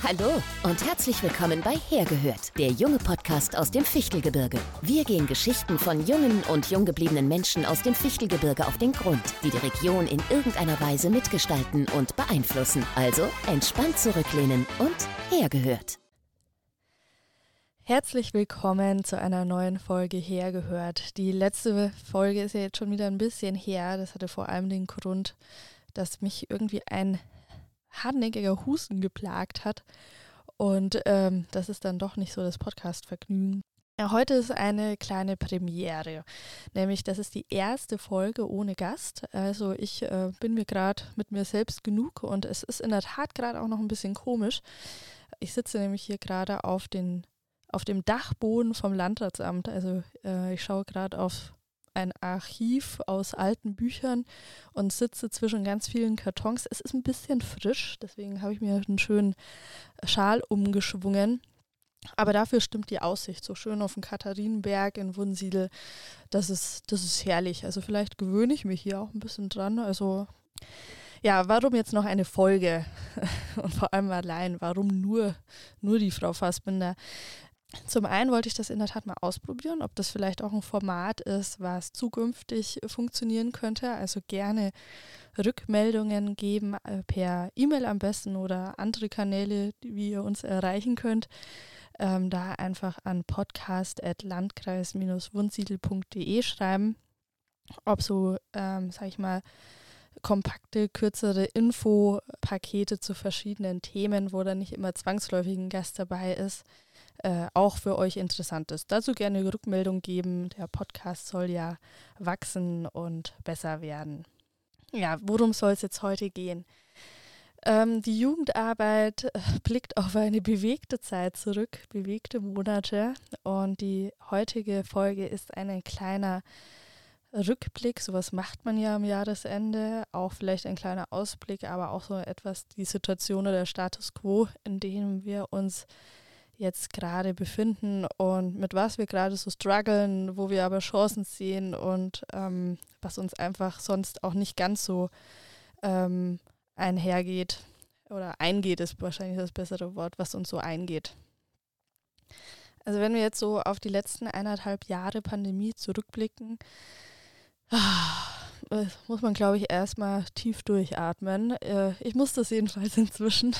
Hallo und herzlich willkommen bei Hergehört, der junge Podcast aus dem Fichtelgebirge. Wir gehen Geschichten von jungen und jung gebliebenen Menschen aus dem Fichtelgebirge auf den Grund, die die Region in irgendeiner Weise mitgestalten und beeinflussen. Also entspannt zurücklehnen und Hergehört. Herzlich willkommen zu einer neuen Folge Hergehört. Die letzte Folge ist ja jetzt schon wieder ein bisschen her. Das hatte vor allem den Grund, dass mich irgendwie ein hartnäckiger Husten geplagt hat. Und ähm, das ist dann doch nicht so das Podcast-Vergnügen. Ja, heute ist eine kleine Premiere, nämlich das ist die erste Folge ohne Gast. Also ich äh, bin mir gerade mit mir selbst genug und es ist in der Tat gerade auch noch ein bisschen komisch. Ich sitze nämlich hier gerade auf auf dem Dachboden vom Landratsamt. Also äh, ich schaue gerade auf ein Archiv aus alten Büchern und sitze zwischen ganz vielen Kartons. Es ist ein bisschen frisch, deswegen habe ich mir einen schönen Schal umgeschwungen. Aber dafür stimmt die Aussicht so schön auf den Katharinenberg in Wunsiedel. Das ist, das ist herrlich. Also vielleicht gewöhne ich mich hier auch ein bisschen dran. Also ja, warum jetzt noch eine Folge? Und vor allem allein, warum nur, nur die Frau Fassbinder? Zum einen wollte ich das in der Tat mal ausprobieren, ob das vielleicht auch ein Format ist, was zukünftig funktionieren könnte. Also gerne Rückmeldungen geben äh, per E-Mail am besten oder andere Kanäle, wie ihr uns erreichen könnt. Ähm, da einfach an podcast.landkreis-wunsiedel.de schreiben, ob so, ähm, sag ich mal, kompakte, kürzere Infopakete zu verschiedenen Themen, wo dann nicht immer zwangsläufig ein Gast dabei ist, äh, auch für euch interessant ist. Dazu gerne Rückmeldung geben. Der Podcast soll ja wachsen und besser werden. Ja, worum soll es jetzt heute gehen? Ähm, die Jugendarbeit äh, blickt auf eine bewegte Zeit zurück, bewegte Monate. Und die heutige Folge ist ein kleiner Rückblick, sowas macht man ja am Jahresende, auch vielleicht ein kleiner Ausblick, aber auch so etwas die Situation oder der Status quo, in dem wir uns jetzt gerade befinden und mit was wir gerade so strugglen, wo wir aber Chancen sehen und ähm, was uns einfach sonst auch nicht ganz so ähm, einhergeht oder eingeht, ist wahrscheinlich das bessere Wort, was uns so eingeht. Also wenn wir jetzt so auf die letzten eineinhalb Jahre Pandemie zurückblicken, das muss man, glaube ich, erstmal tief durchatmen. Äh, ich muss das jedenfalls inzwischen.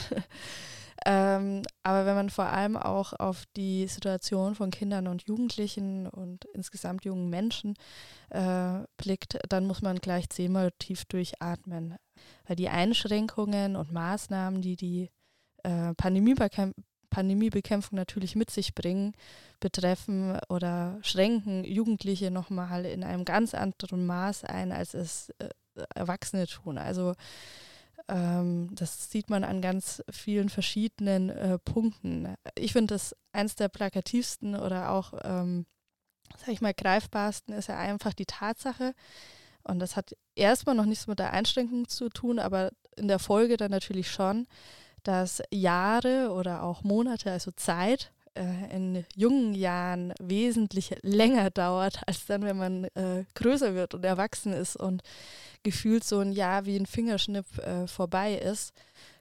Ähm, aber wenn man vor allem auch auf die Situation von Kindern und Jugendlichen und insgesamt jungen Menschen äh, blickt, dann muss man gleich zehnmal tief durchatmen. Weil die Einschränkungen und Maßnahmen, die die äh, Pandemie Pandemiebekämpfung natürlich mit sich bringen, betreffen oder schränken Jugendliche nochmal in einem ganz anderen Maß ein, als es äh, Erwachsene tun. Also ähm, das sieht man an ganz vielen verschiedenen äh, Punkten. Ich finde das eins der plakativsten oder auch, ähm, sag ich mal, greifbarsten ist ja einfach die Tatsache, und das hat erstmal noch nichts mit der Einschränkung zu tun, aber in der Folge dann natürlich schon, dass Jahre oder auch Monate, also Zeit, äh, in jungen Jahren wesentlich länger dauert, als dann, wenn man äh, größer wird und erwachsen ist und gefühlt so ein Jahr wie ein Fingerschnipp äh, vorbei ist.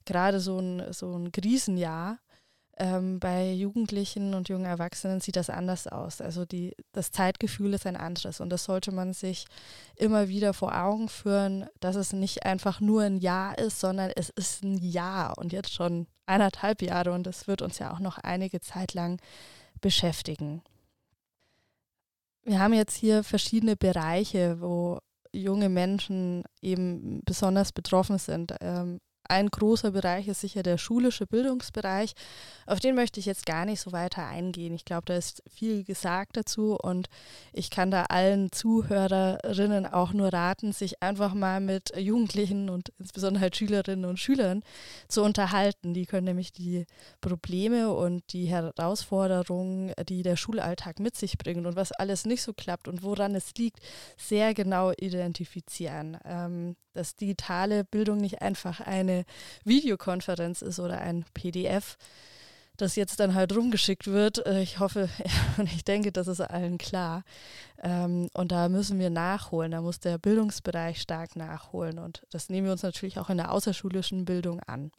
Gerade so ein, so ein Krisenjahr ähm, bei Jugendlichen und jungen Erwachsenen sieht das anders aus. Also die, das Zeitgefühl ist ein anderes und das sollte man sich immer wieder vor Augen führen, dass es nicht einfach nur ein Jahr ist, sondern es ist ein Jahr und jetzt schon eineinhalb Jahre und das wird uns ja auch noch einige Zeit lang beschäftigen. Wir haben jetzt hier verschiedene Bereiche, wo junge Menschen eben besonders betroffen sind. Ähm, ein großer Bereich ist sicher der schulische Bildungsbereich. Auf den möchte ich jetzt gar nicht so weiter eingehen. Ich glaube, da ist viel gesagt dazu und ich kann da allen Zuhörerinnen auch nur raten, sich einfach mal mit Jugendlichen und insbesondere halt Schülerinnen und Schülern zu unterhalten. Die können nämlich die Probleme und die Herausforderungen, die der Schulalltag mit sich bringt und was alles nicht so klappt und woran es liegt, sehr genau identifizieren. Ähm, dass digitale Bildung nicht einfach eine Videokonferenz ist oder ein PDF, das jetzt dann halt rumgeschickt wird. Äh, ich hoffe und ich denke, das ist allen klar. Ähm, und da müssen wir nachholen. Da muss der Bildungsbereich stark nachholen. Und das nehmen wir uns natürlich auch in der außerschulischen Bildung an.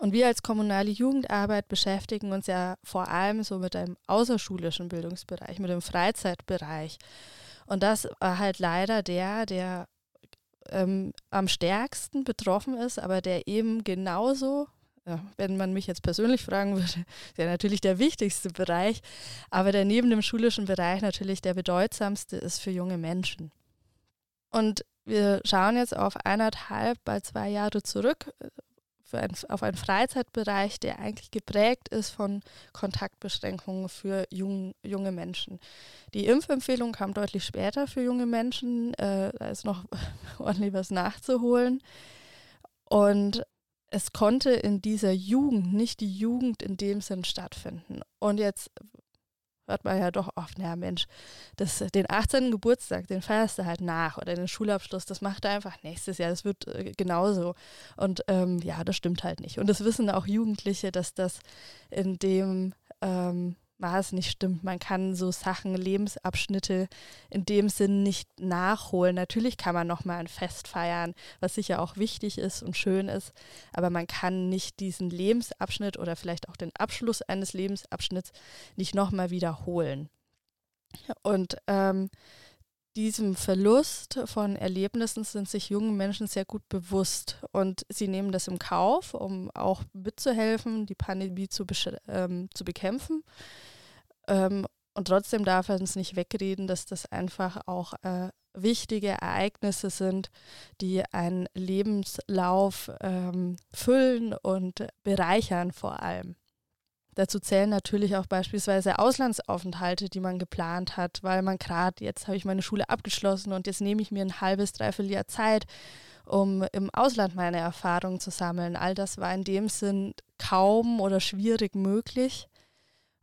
Und wir als kommunale Jugendarbeit beschäftigen uns ja vor allem so mit dem außerschulischen Bildungsbereich, mit dem Freizeitbereich. Und das war halt leider der, der ähm, am stärksten betroffen ist, aber der eben genauso, ja, wenn man mich jetzt persönlich fragen würde, ja natürlich der wichtigste Bereich, aber der neben dem schulischen Bereich natürlich der bedeutsamste ist für junge Menschen. Und wir schauen jetzt auf eineinhalb, bald zwei Jahre zurück, ein, auf einen Freizeitbereich, der eigentlich geprägt ist von Kontaktbeschränkungen für jung, junge Menschen. Die Impfempfehlung kam deutlich später für junge Menschen. Äh, da ist noch ordentlich was nachzuholen. Und es konnte in dieser Jugend nicht die Jugend in dem Sinn stattfinden. Und jetzt hört man ja doch oft, naja Mensch, das, den 18. Geburtstag, den feierst du halt nach oder den Schulabschluss, das macht er einfach nächstes Jahr, das wird äh, genauso. Und ähm, ja, das stimmt halt nicht. Und das wissen auch Jugendliche, dass das in dem ähm, Maß nicht stimmt. Man kann so Sachen, Lebensabschnitte in dem Sinn nicht nachholen. Natürlich kann man nochmal ein Fest feiern, was sicher auch wichtig ist und schön ist, aber man kann nicht diesen Lebensabschnitt oder vielleicht auch den Abschluss eines Lebensabschnitts nicht nochmal wiederholen. Und ähm, diesem Verlust von Erlebnissen sind sich junge Menschen sehr gut bewusst und sie nehmen das im Kauf, um auch mitzuhelfen, die Pandemie zu, ähm, zu bekämpfen. Ähm, und trotzdem darf er uns nicht wegreden, dass das einfach auch äh, wichtige Ereignisse sind, die einen Lebenslauf ähm, füllen und bereichern vor allem. Dazu zählen natürlich auch beispielsweise Auslandsaufenthalte, die man geplant hat, weil man gerade, jetzt habe ich meine Schule abgeschlossen und jetzt nehme ich mir ein halbes, dreiviertel Jahr Zeit, um im Ausland meine Erfahrungen zu sammeln. All das war in dem Sinn kaum oder schwierig möglich.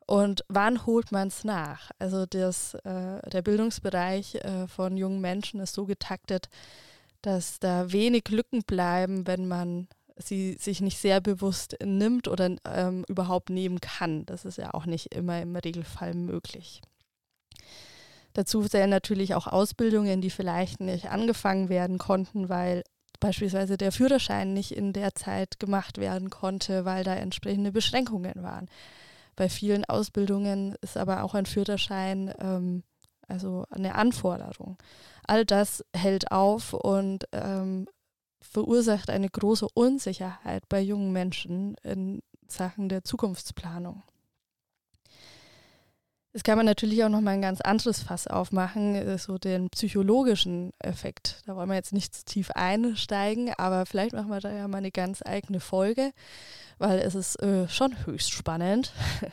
Und wann holt man es nach? Also das, äh, der Bildungsbereich äh, von jungen Menschen ist so getaktet, dass da wenig Lücken bleiben, wenn man sie sich nicht sehr bewusst nimmt oder ähm, überhaupt nehmen kann. Das ist ja auch nicht immer im Regelfall möglich. Dazu zählen natürlich auch Ausbildungen, die vielleicht nicht angefangen werden konnten, weil beispielsweise der Führerschein nicht in der Zeit gemacht werden konnte, weil da entsprechende Beschränkungen waren. Bei vielen Ausbildungen ist aber auch ein Führerschein ähm, also eine Anforderung. All das hält auf und ähm, verursacht eine große Unsicherheit bei jungen Menschen in Sachen der Zukunftsplanung. Das kann man natürlich auch noch mal ein ganz anderes Fass aufmachen, äh, so den psychologischen Effekt. Da wollen wir jetzt nicht zu tief einsteigen, aber vielleicht machen wir da ja mal eine ganz eigene Folge weil es ist äh, schon höchst spannend.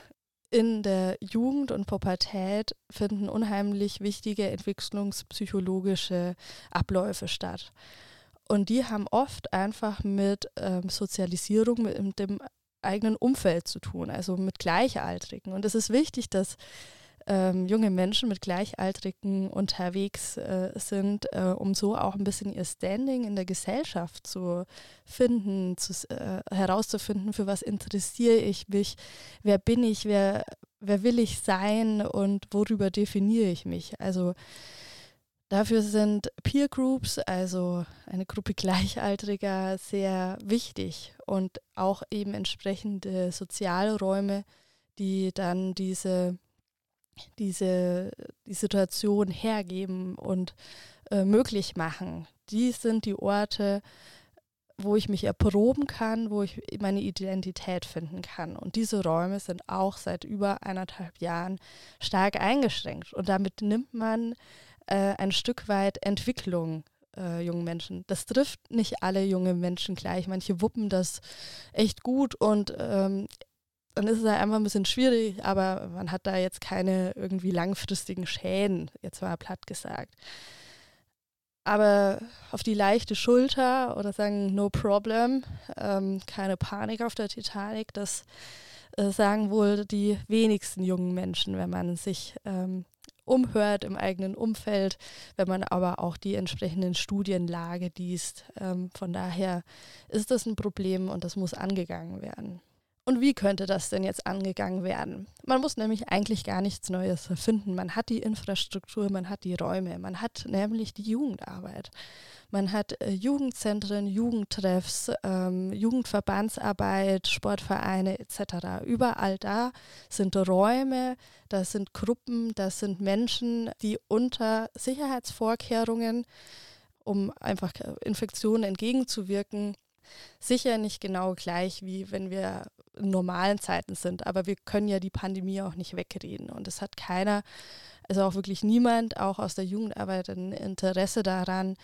In der Jugend und Pubertät finden unheimlich wichtige entwicklungspsychologische Abläufe statt. Und die haben oft einfach mit ähm, Sozialisierung, mit dem eigenen Umfeld zu tun, also mit Gleichaltrigen. Und es ist wichtig, dass ähm, junge Menschen mit Gleichaltrigen unterwegs äh, sind, äh, um so auch ein bisschen ihr Standing in der Gesellschaft zu finden, zu, äh, herauszufinden, für was interessiere ich mich, wer bin ich, wer, wer will ich sein und worüber definiere ich mich. Also Dafür sind Peer Groups, also eine Gruppe Gleichaltriger, sehr wichtig und auch eben entsprechende Sozialräume, die dann diese diese die Situation hergeben und äh, möglich machen. Dies sind die Orte, wo ich mich erproben kann, wo ich meine Identität finden kann. Und diese Räume sind auch seit über eineinhalb Jahren stark eingeschränkt. Und damit nimmt man äh, ein Stück weit Entwicklung äh, jungen Menschen. Das trifft nicht alle junge Menschen gleich. Manche wuppen das echt gut und ähm, dann ist es halt einfach ein bisschen schwierig, aber man hat da jetzt keine irgendwie langfristigen Schäden, jetzt mal platt gesagt. Aber auf die leichte Schulter oder sagen no problem, ähm, keine Panik auf der Titanic, das äh, sagen wohl die wenigsten jungen Menschen, wenn man sich ähm, umhört im eigenen Umfeld, wenn man aber auch die entsprechenden Studienlage liest. Ähm, von daher ist das ein Problem und das muss angegangen werden. Und wie könnte das denn jetzt angegangen werden? Man muss nämlich eigentlich gar nichts Neues erfinden. Man hat die Infrastruktur, man hat die Räume, man hat nämlich die Jugendarbeit. Man hat äh, Jugendzentren, Jugendtreffs, ähm, Jugendverbandsarbeit, Sportvereine etc. Überall da sind Räume, das sind Gruppen, das sind Menschen, die unter Sicherheitsvorkehrungen, um einfach Infektionen entgegenzuwirken, sicher nicht genau gleich, wie wenn wir in normalen Zeiten sind. Aber wir können ja die Pandemie auch nicht wegreden. Und es hat keiner, also auch wirklich niemand, auch aus der Jugendarbeit, ein Interesse daran,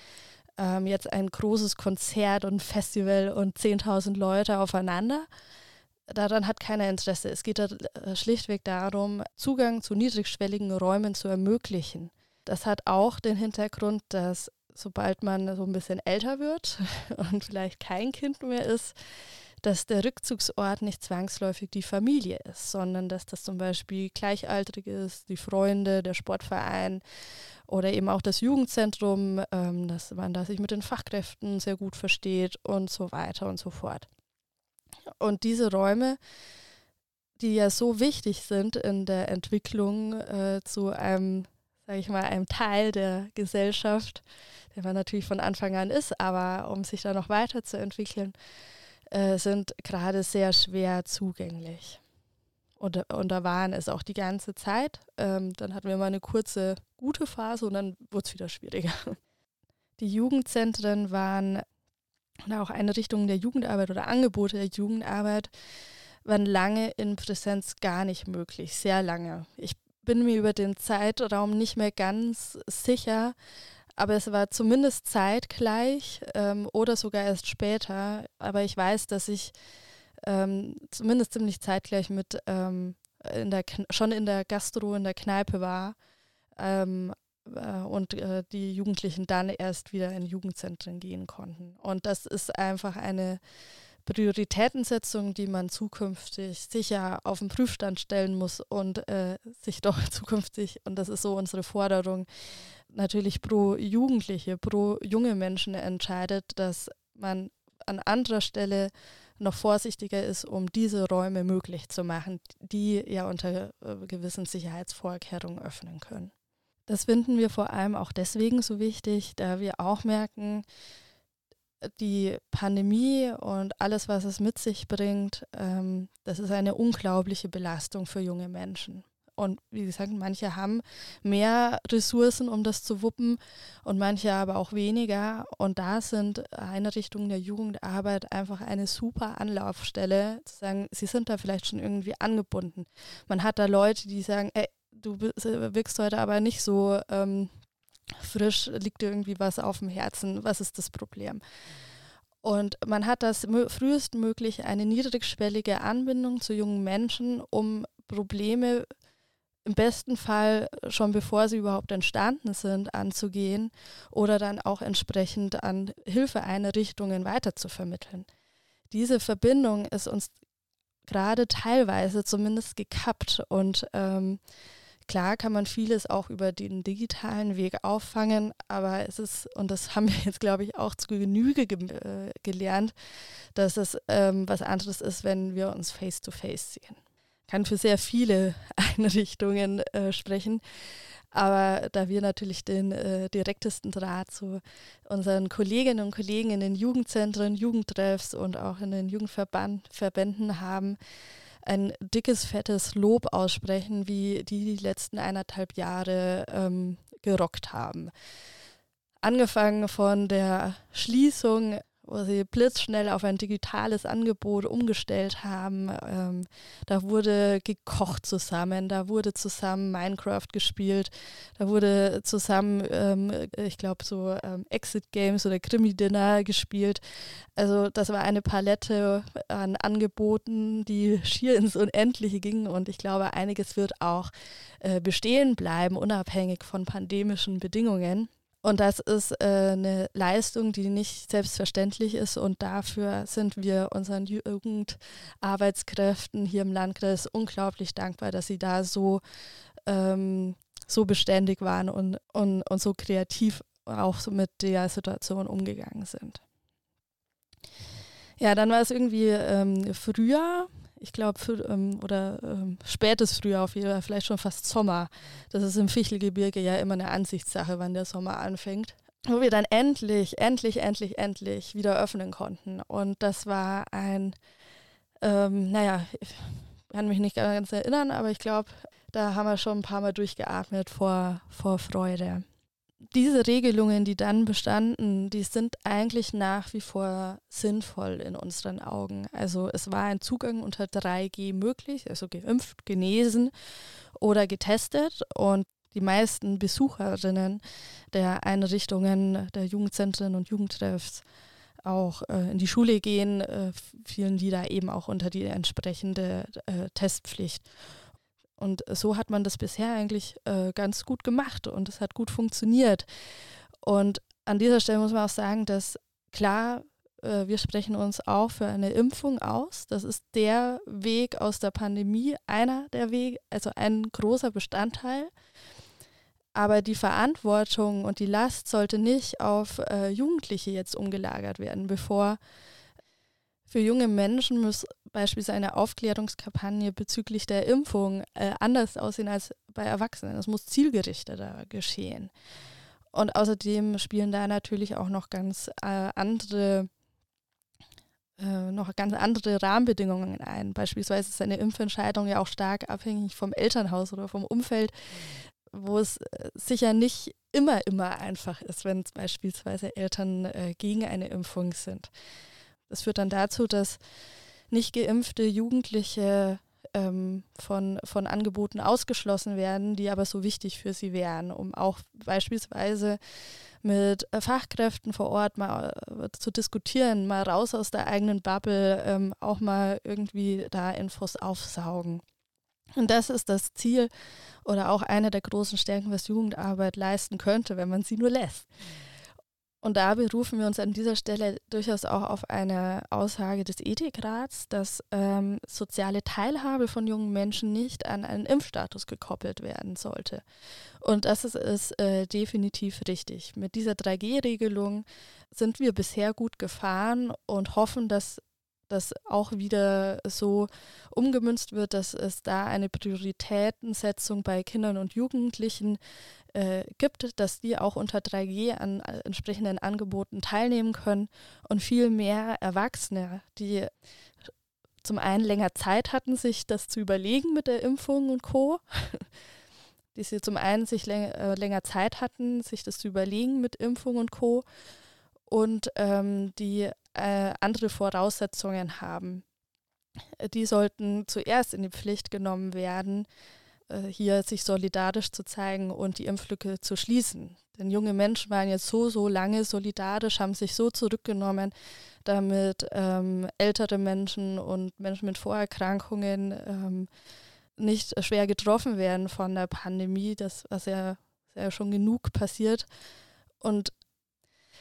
ähm, jetzt ein großes Konzert und Festival und 10.000 Leute aufeinander. Daran hat keiner Interesse. Es geht äh, schlichtweg darum, Zugang zu niedrigschwelligen Räumen zu ermöglichen. Das hat auch den Hintergrund, dass sobald man so ein bisschen älter wird und vielleicht kein Kind mehr ist, dass der Rückzugsort nicht zwangsläufig die Familie ist, sondern dass das zum Beispiel gleichaltrig ist, die Freunde, der Sportverein oder eben auch das Jugendzentrum, ähm, dass man da sich mit den Fachkräften sehr gut versteht und so weiter und so fort. Und diese Räume, die ja so wichtig sind in der Entwicklung äh, zu einem, sage ich mal, einem Teil der Gesellschaft, der man natürlich von Anfang an ist, aber um sich da noch weiterzuentwickeln, äh, sind gerade sehr schwer zugänglich. Und, und da waren es auch die ganze Zeit. Ähm, dann hatten wir mal eine kurze gute Phase und dann wurde es wieder schwieriger. Die Jugendzentren waren oder auch Einrichtungen der Jugendarbeit oder Angebote der Jugendarbeit waren lange in Präsenz gar nicht möglich, sehr lange. Ich bin mir über den Zeitraum nicht mehr ganz sicher, aber es war zumindest zeitgleich ähm, oder sogar erst später. Aber ich weiß, dass ich ähm, zumindest ziemlich zeitgleich mit ähm, in der schon in der Gastro, in der Kneipe war ähm, äh, und äh, die Jugendlichen dann erst wieder in Jugendzentren gehen konnten. Und das ist einfach eine Prioritätensetzung, die man zukünftig sicher auf den Prüfstand stellen muss und äh, sich doch zukünftig, und das ist so unsere Forderung, natürlich pro Jugendliche, pro junge Menschen entscheidet, dass man an anderer Stelle noch vorsichtiger ist, um diese Räume möglich zu machen, die ja unter äh, gewissen Sicherheitsvorkehrungen öffnen können. Das finden wir vor allem auch deswegen so wichtig, da wir auch merken, die Pandemie und alles, was es mit sich bringt, ähm, das ist eine unglaubliche Belastung für junge Menschen. Und wie gesagt, manche haben mehr Ressourcen, um das zu wuppen und manche aber auch weniger. Und da sind Einrichtungen der Jugendarbeit einfach eine super Anlaufstelle, zu sagen, sie sind da vielleicht schon irgendwie angebunden. Man hat da Leute, die sagen, ey, du wirkst heute aber nicht so ähm, frisch, liegt dir irgendwie was auf dem Herzen, was ist das Problem? Und man hat das frühestmöglich eine niedrigschwellige Anbindung zu jungen Menschen, um Probleme im besten Fall schon bevor sie überhaupt entstanden sind, anzugehen oder dann auch entsprechend an Hilfeeinrichtungen weiterzuvermitteln. Diese Verbindung ist uns gerade teilweise zumindest gekappt und ähm, Klar kann man vieles auch über den digitalen Weg auffangen, aber es ist, und das haben wir jetzt, glaube ich, auch zu Genüge ge äh, gelernt, dass es ähm, was anderes ist, wenn wir uns face-to-face -face sehen. Kann für sehr viele Einrichtungen äh, sprechen. Aber da wir natürlich den äh, direktesten Draht zu unseren Kolleginnen und Kollegen in den Jugendzentren, Jugendtreffs und auch in den Jugendverbänden haben, ein dickes, fettes Lob aussprechen, wie die die letzten eineinhalb Jahre ähm, gerockt haben. Angefangen von der Schließung wo sie blitzschnell auf ein digitales Angebot umgestellt haben. Ähm, da wurde gekocht zusammen, da wurde zusammen Minecraft gespielt, da wurde zusammen, ähm, ich glaube, so ähm, Exit Games oder Krimi-Dinner gespielt. Also das war eine Palette an Angeboten, die schier ins Unendliche gingen und ich glaube, einiges wird auch äh, bestehen bleiben, unabhängig von pandemischen Bedingungen. Und das ist äh, eine Leistung, die nicht selbstverständlich ist. Und dafür sind wir unseren Jugendarbeitskräften hier im Landkreis unglaublich dankbar, dass sie da so, ähm, so beständig waren und, und, und so kreativ auch so mit der Situation umgegangen sind. Ja, dann war es irgendwie ähm, früher ich glaube, ähm, oder ähm, spätes Frühjahr auf jeden Fall, vielleicht schon fast Sommer. Das ist im Fichtelgebirge ja immer eine Ansichtssache, wann der Sommer anfängt. Wo wir dann endlich, endlich, endlich, endlich wieder öffnen konnten. Und das war ein, ähm, naja, ich kann mich nicht ganz erinnern, aber ich glaube, da haben wir schon ein paar Mal durchgeatmet vor, vor Freude diese Regelungen, die dann bestanden, die sind eigentlich nach wie vor sinnvoll in unseren Augen. Also es war ein Zugang unter 3G möglich, also geimpft, genesen oder getestet und die meisten Besucherinnen der Einrichtungen, der Jugendzentren und Jugendtreffs auch äh, in die Schule gehen, äh, fielen die da eben auch unter die entsprechende äh, Testpflicht. Und so hat man das bisher eigentlich äh, ganz gut gemacht und es hat gut funktioniert. Und an dieser Stelle muss man auch sagen, dass klar, äh, wir sprechen uns auch für eine Impfung aus. Das ist der Weg aus der Pandemie, einer der Wege, also ein großer Bestandteil. Aber die Verantwortung und die Last sollte nicht auf äh, Jugendliche jetzt umgelagert werden, bevor für junge Menschen muss beispielsweise eine Aufklärungskampagne bezüglich der Impfung äh, anders aussehen als bei Erwachsenen. Es muss zielgerichteter geschehen. Und außerdem spielen da natürlich auch noch ganz äh, andere äh, noch ganz andere Rahmenbedingungen ein. Beispielsweise ist eine Impfentscheidung ja auch stark abhängig vom Elternhaus oder vom Umfeld, wo es äh, sicher nicht immer, immer einfach ist, wenn beispielsweise Eltern äh, gegen eine Impfung sind. Das führt dann dazu, dass nicht geimpfte Jugendliche ähm, von, von Angeboten ausgeschlossen werden, die aber so wichtig für sie wären, um auch beispielsweise mit äh, Fachkräften vor Ort mal äh, zu diskutieren, mal raus aus der eigenen Bubble, ähm, auch mal irgendwie da Infos aufsaugen. Und das ist das Ziel oder auch eine der großen Stärken, was Jugendarbeit leisten könnte, wenn man sie nur lässt. Und da berufen wir uns an dieser Stelle durchaus auch auf eine Aussage des Ethikrats, dass ähm, soziale Teilhabe von jungen Menschen nicht an einen Impfstatus gekoppelt werden sollte. Und das ist, ist äh, definitiv richtig. Mit dieser 3G-Regelung sind wir bisher gut gefahren und hoffen, dass das auch wieder so umgemünzt wird, dass es da eine Prioritätensetzung bei Kindern und Jugendlichen äh, gibt, dass die auch unter 3G an äh, entsprechenden Angeboten teilnehmen können und viel mehr Erwachsene, die zum einen länger Zeit hatten, sich das zu überlegen mit der Impfung und Co., die sie zum einen sich läng äh, länger Zeit hatten, sich das zu überlegen mit Impfung und Co. und ähm, die äh, andere Voraussetzungen haben. Die sollten zuerst in die Pflicht genommen werden, äh, hier sich solidarisch zu zeigen und die Impflücke zu schließen. Denn junge Menschen waren jetzt so, so lange solidarisch, haben sich so zurückgenommen, damit ähm, ältere Menschen und Menschen mit Vorerkrankungen ähm, nicht schwer getroffen werden von der Pandemie, das was ja, ja schon genug passiert. Und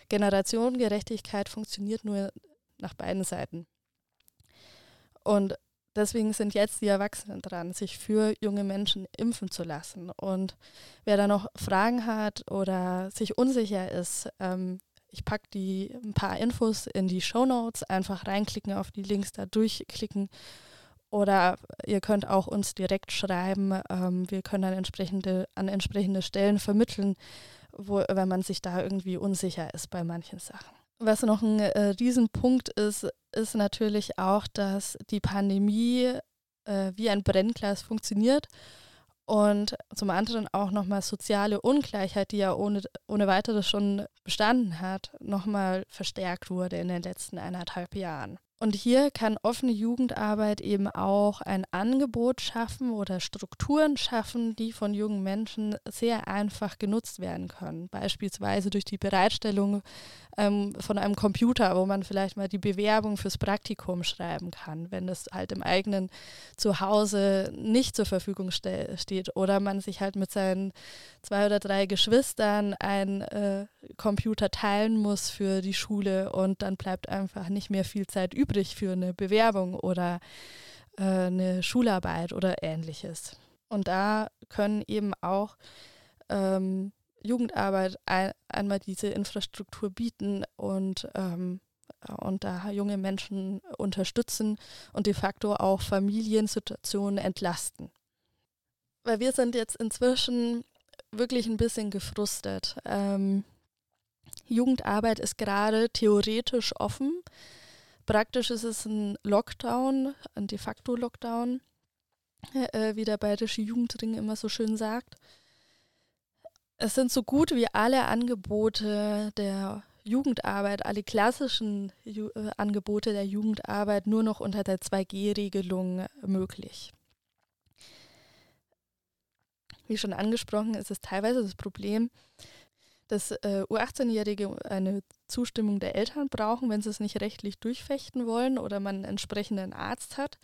Generationengerechtigkeit funktioniert nur nach beiden Seiten. Und deswegen sind jetzt die Erwachsenen dran, sich für junge Menschen impfen zu lassen. Und wer da noch Fragen hat oder sich unsicher ist, ähm, ich packe die ein paar Infos in die Show Notes, einfach reinklicken auf die Links, da durchklicken. Oder ihr könnt auch uns direkt schreiben. Ähm, wir können dann entsprechende, an entsprechende Stellen vermitteln, wo, wenn man sich da irgendwie unsicher ist bei manchen Sachen. Was noch ein äh, Riesenpunkt ist, ist natürlich auch, dass die Pandemie äh, wie ein Brennglas funktioniert und zum anderen auch nochmal soziale Ungleichheit, die ja ohne, ohne weiteres schon bestanden hat, nochmal verstärkt wurde in den letzten eineinhalb Jahren. Und hier kann offene Jugendarbeit eben auch ein Angebot schaffen oder Strukturen schaffen, die von jungen Menschen sehr einfach genutzt werden können. Beispielsweise durch die Bereitstellung ähm, von einem Computer, wo man vielleicht mal die Bewerbung fürs Praktikum schreiben kann, wenn es halt im eigenen Zuhause nicht zur Verfügung ste steht. Oder man sich halt mit seinen zwei oder drei Geschwistern ein äh, Computer teilen muss für die Schule und dann bleibt einfach nicht mehr viel Zeit übrig übrig für eine Bewerbung oder äh, eine Schularbeit oder ähnliches. Und da können eben auch ähm, Jugendarbeit ein, einmal diese Infrastruktur bieten und ähm, und da junge Menschen unterstützen und de facto auch Familiensituationen entlasten. Weil wir sind jetzt inzwischen wirklich ein bisschen gefrustet. Ähm, Jugendarbeit ist gerade theoretisch offen. Praktisch ist es ein Lockdown, ein de facto Lockdown, äh, wie der Bayerische Jugendring immer so schön sagt. Es sind so gut wie alle Angebote der Jugendarbeit, alle klassischen Ju äh, Angebote der Jugendarbeit nur noch unter der 2G-Regelung möglich. Wie schon angesprochen, ist es teilweise das Problem, dass äh, U18-Jährige eine Zustimmung der Eltern brauchen, wenn sie es nicht rechtlich durchfechten wollen oder man einen entsprechenden Arzt hat.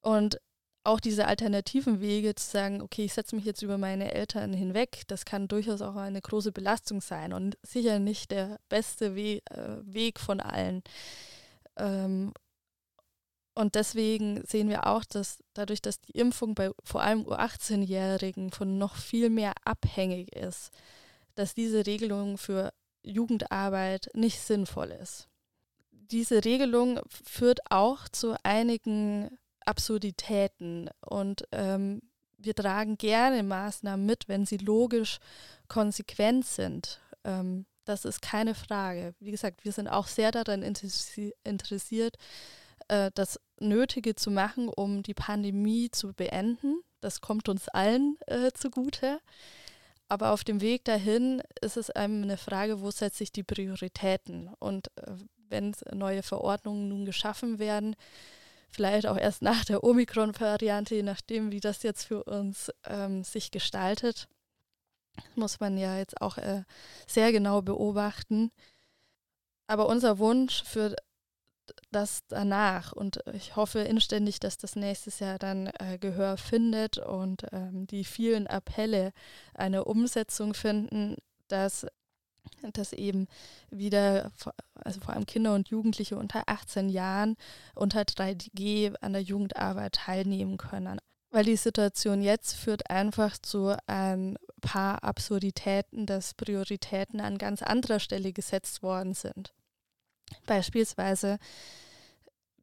Und auch diese alternativen Wege zu sagen, okay, ich setze mich jetzt über meine Eltern hinweg, das kann durchaus auch eine große Belastung sein und sicher nicht der beste We äh, Weg von allen. Ähm, und deswegen sehen wir auch, dass dadurch, dass die Impfung bei vor allem U18-Jährigen von noch viel mehr abhängig ist, dass diese Regelung für Jugendarbeit nicht sinnvoll ist. Diese Regelung führt auch zu einigen Absurditäten und ähm, wir tragen gerne Maßnahmen mit, wenn sie logisch konsequent sind. Ähm, das ist keine Frage. Wie gesagt, wir sind auch sehr daran interessi interessiert, äh, das Nötige zu machen, um die Pandemie zu beenden. Das kommt uns allen äh, zugute. Aber auf dem Weg dahin ist es einem eine Frage, wo setze ich die Prioritäten? Und äh, wenn neue Verordnungen nun geschaffen werden, vielleicht auch erst nach der Omikron-Variante, je nachdem, wie das jetzt für uns ähm, sich gestaltet, muss man ja jetzt auch äh, sehr genau beobachten. Aber unser Wunsch für das danach und ich hoffe inständig, dass das nächstes Jahr dann äh, Gehör findet und ähm, die vielen Appelle eine Umsetzung finden, dass dass eben wieder, also vor allem Kinder und Jugendliche unter 18 Jahren unter 3G an der Jugendarbeit teilnehmen können. Weil die Situation jetzt führt einfach zu ein paar Absurditäten, dass Prioritäten an ganz anderer Stelle gesetzt worden sind. Beispielsweise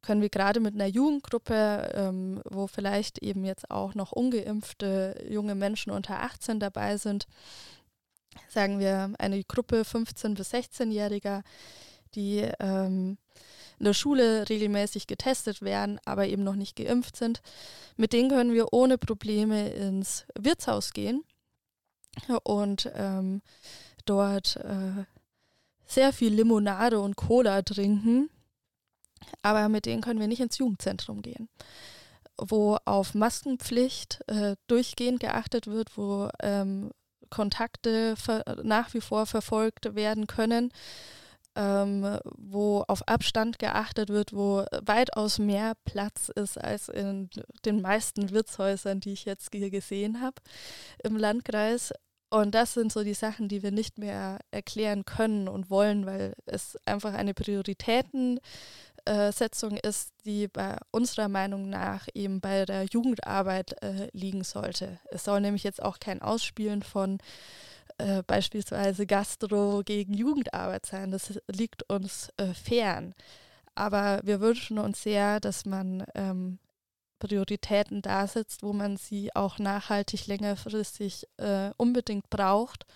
können wir gerade mit einer Jugendgruppe, ähm, wo vielleicht eben jetzt auch noch ungeimpfte junge Menschen unter 18 dabei sind, sagen wir, eine Gruppe 15- bis 16-Jähriger, die ähm, in der Schule regelmäßig getestet werden, aber eben noch nicht geimpft sind. Mit denen können wir ohne Probleme ins Wirtshaus gehen und ähm, dort äh, sehr viel Limonade und Cola trinken. Aber mit denen können wir nicht ins Jugendzentrum gehen, wo auf Maskenpflicht äh, durchgehend geachtet wird, wo ähm, Kontakte nach wie vor verfolgt werden können, ähm, wo auf Abstand geachtet wird, wo weitaus mehr Platz ist als in den meisten Wirtshäusern, die ich jetzt hier gesehen habe im Landkreis. Und das sind so die Sachen, die wir nicht mehr erklären können und wollen, weil es einfach eine Prioritäten äh, Setzung ist, die bei unserer Meinung nach eben bei der Jugendarbeit äh, liegen sollte. Es soll nämlich jetzt auch kein Ausspielen von äh, beispielsweise Gastro gegen Jugendarbeit sein. Das liegt uns äh, fern. Aber wir wünschen uns sehr, dass man ähm, Prioritäten da setzt, wo man sie auch nachhaltig längerfristig äh, unbedingt braucht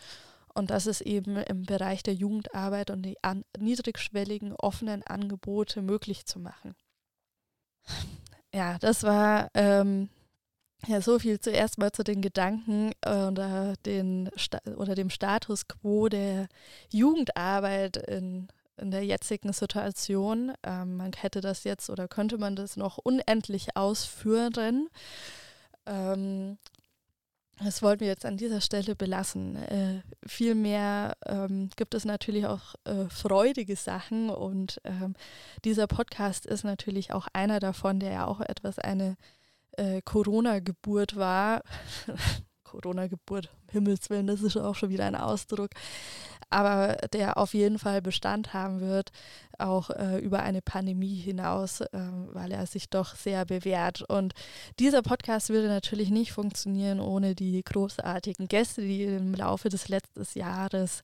und das ist eben im Bereich der Jugendarbeit und die niedrigschwelligen, offenen Angebote möglich zu machen. Ja, das war ähm, ja so viel zuerst mal zu den Gedanken oder, den, oder dem Status quo der Jugendarbeit in, in der jetzigen Situation. Ähm, man hätte das jetzt oder könnte man das noch unendlich ausführen. Ähm, das wollten wir jetzt an dieser Stelle belassen. Äh, vielmehr ähm, gibt es natürlich auch äh, freudige Sachen und ähm, dieser Podcast ist natürlich auch einer davon, der ja auch etwas eine äh, Corona-Geburt war. Corona-Geburt, um Himmels Willen, das ist auch schon wieder ein Ausdruck, aber der auf jeden Fall Bestand haben wird, auch äh, über eine Pandemie hinaus, äh, weil er sich doch sehr bewährt. Und dieser Podcast würde natürlich nicht funktionieren ohne die großartigen Gäste, die im Laufe des letzten Jahres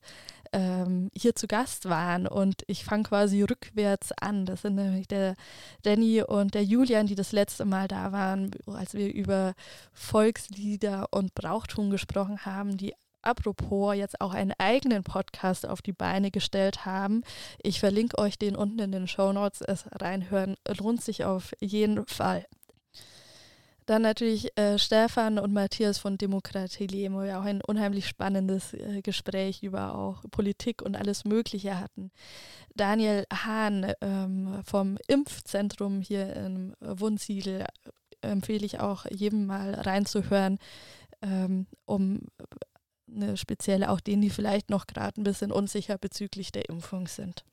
ähm, hier zu Gast waren. Und ich fange quasi rückwärts an. Das sind nämlich der Danny und der Julian, die das letzte Mal da waren, als wir über Volkslieder und Brauchtum gesprochen haben, die apropos jetzt auch einen eigenen Podcast auf die Beine gestellt haben. Ich verlinke euch den unten in den Show Notes. Es reinhören lohnt sich auf jeden Fall. Dann natürlich äh, Stefan und Matthias von Demokratie Leben, wo wir auch ein unheimlich spannendes äh, Gespräch über auch Politik und alles Mögliche hatten. Daniel Hahn ähm, vom Impfzentrum hier im Wunsiedel äh, empfehle ich auch jedem mal reinzuhören, ähm, um eine spezielle, auch denen, die vielleicht noch gerade ein bisschen unsicher bezüglich der Impfung sind.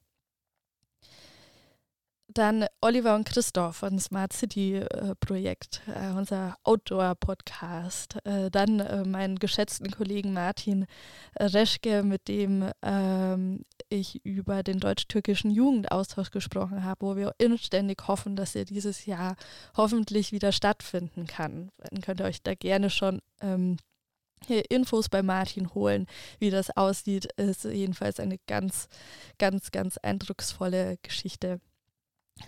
Dann Oliver und Christoph von Smart City äh, Projekt, äh, unser Outdoor-Podcast. Äh, dann äh, meinen geschätzten Kollegen Martin Reschke, mit dem ähm, ich über den deutsch-türkischen Jugendaustausch gesprochen habe, wo wir inständig hoffen, dass er dieses Jahr hoffentlich wieder stattfinden kann. Dann könnt ihr euch da gerne schon ähm, Infos bei Martin holen, wie das aussieht. Ist jedenfalls eine ganz, ganz, ganz eindrucksvolle Geschichte.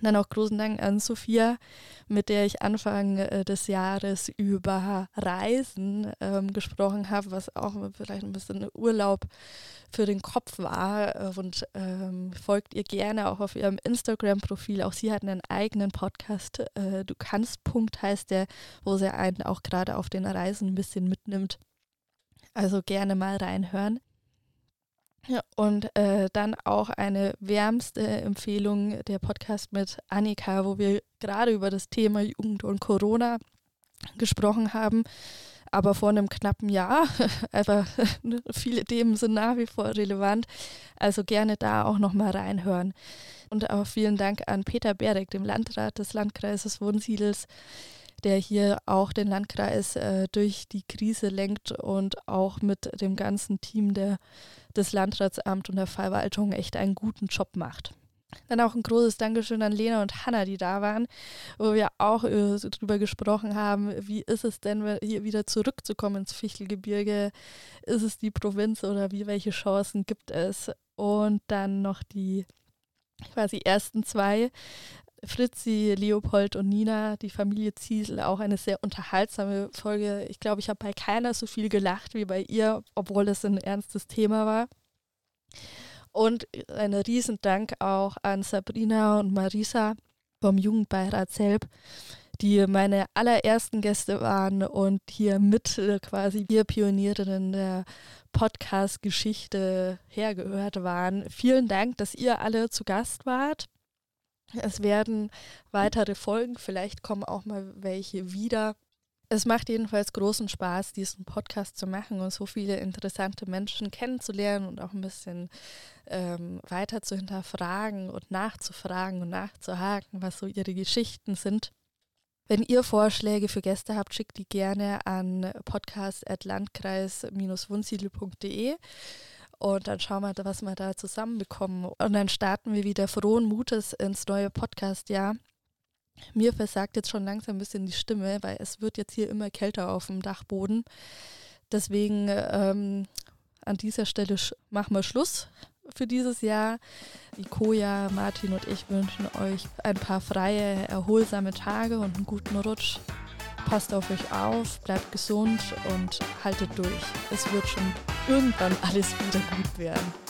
Dann auch großen Dank an Sophia, mit der ich Anfang äh, des Jahres über Reisen ähm, gesprochen habe, was auch vielleicht ein bisschen Urlaub für den Kopf war. Und ähm, folgt ihr gerne auch auf ihrem Instagram-Profil. Auch sie hat einen eigenen Podcast. Äh, du kannst Punkt heißt der, wo sie einen auch gerade auf den Reisen ein bisschen mitnimmt. Also gerne mal reinhören. Ja, und äh, dann auch eine wärmste Empfehlung, der Podcast mit Annika, wo wir gerade über das Thema Jugend und Corona gesprochen haben. Aber vor einem knappen Jahr. Aber viele Themen sind nach wie vor relevant. Also gerne da auch nochmal reinhören. Und auch vielen Dank an Peter Berek, dem Landrat des Landkreises Wunsiedels, der hier auch den Landkreis äh, durch die Krise lenkt und auch mit dem ganzen Team der, des Landratsamts und der Verwaltung echt einen guten Job macht. Dann auch ein großes Dankeschön an Lena und Hanna, die da waren, wo wir auch äh, darüber gesprochen haben, wie ist es denn, hier wieder zurückzukommen ins Fichtelgebirge? Ist es die Provinz oder wie, welche Chancen gibt es? Und dann noch die quasi ersten zwei Fritzi, Leopold und Nina, die Familie Ziesel, auch eine sehr unterhaltsame Folge. Ich glaube, ich habe bei keiner so viel gelacht wie bei ihr, obwohl es ein ernstes Thema war. Und einen Riesendank auch an Sabrina und Marisa vom Jugendbeirat Selb, die meine allerersten Gäste waren und hier mit äh, quasi wir Pionierinnen der Podcast-Geschichte hergehört waren. Vielen Dank, dass ihr alle zu Gast wart. Es werden weitere Folgen, vielleicht kommen auch mal welche wieder. Es macht jedenfalls großen Spaß, diesen Podcast zu machen und so viele interessante Menschen kennenzulernen und auch ein bisschen ähm, weiter zu hinterfragen und nachzufragen und nachzuhaken, was so ihre Geschichten sind. Wenn ihr Vorschläge für Gäste habt, schickt die gerne an podcast.landkreis-wunsiedel.de. Und dann schauen wir, was wir da zusammenbekommen. Und dann starten wir wieder frohen Mutes ins neue Podcast-Jahr. Mir versagt jetzt schon langsam ein bisschen die Stimme, weil es wird jetzt hier immer kälter auf dem Dachboden. Deswegen ähm, an dieser Stelle machen wir Schluss für dieses Jahr. Ikoja, Martin und ich wünschen euch ein paar freie, erholsame Tage und einen guten Rutsch. Passt auf euch auf, bleibt gesund und haltet durch. Es wird schon irgendwann alles wieder gut werden.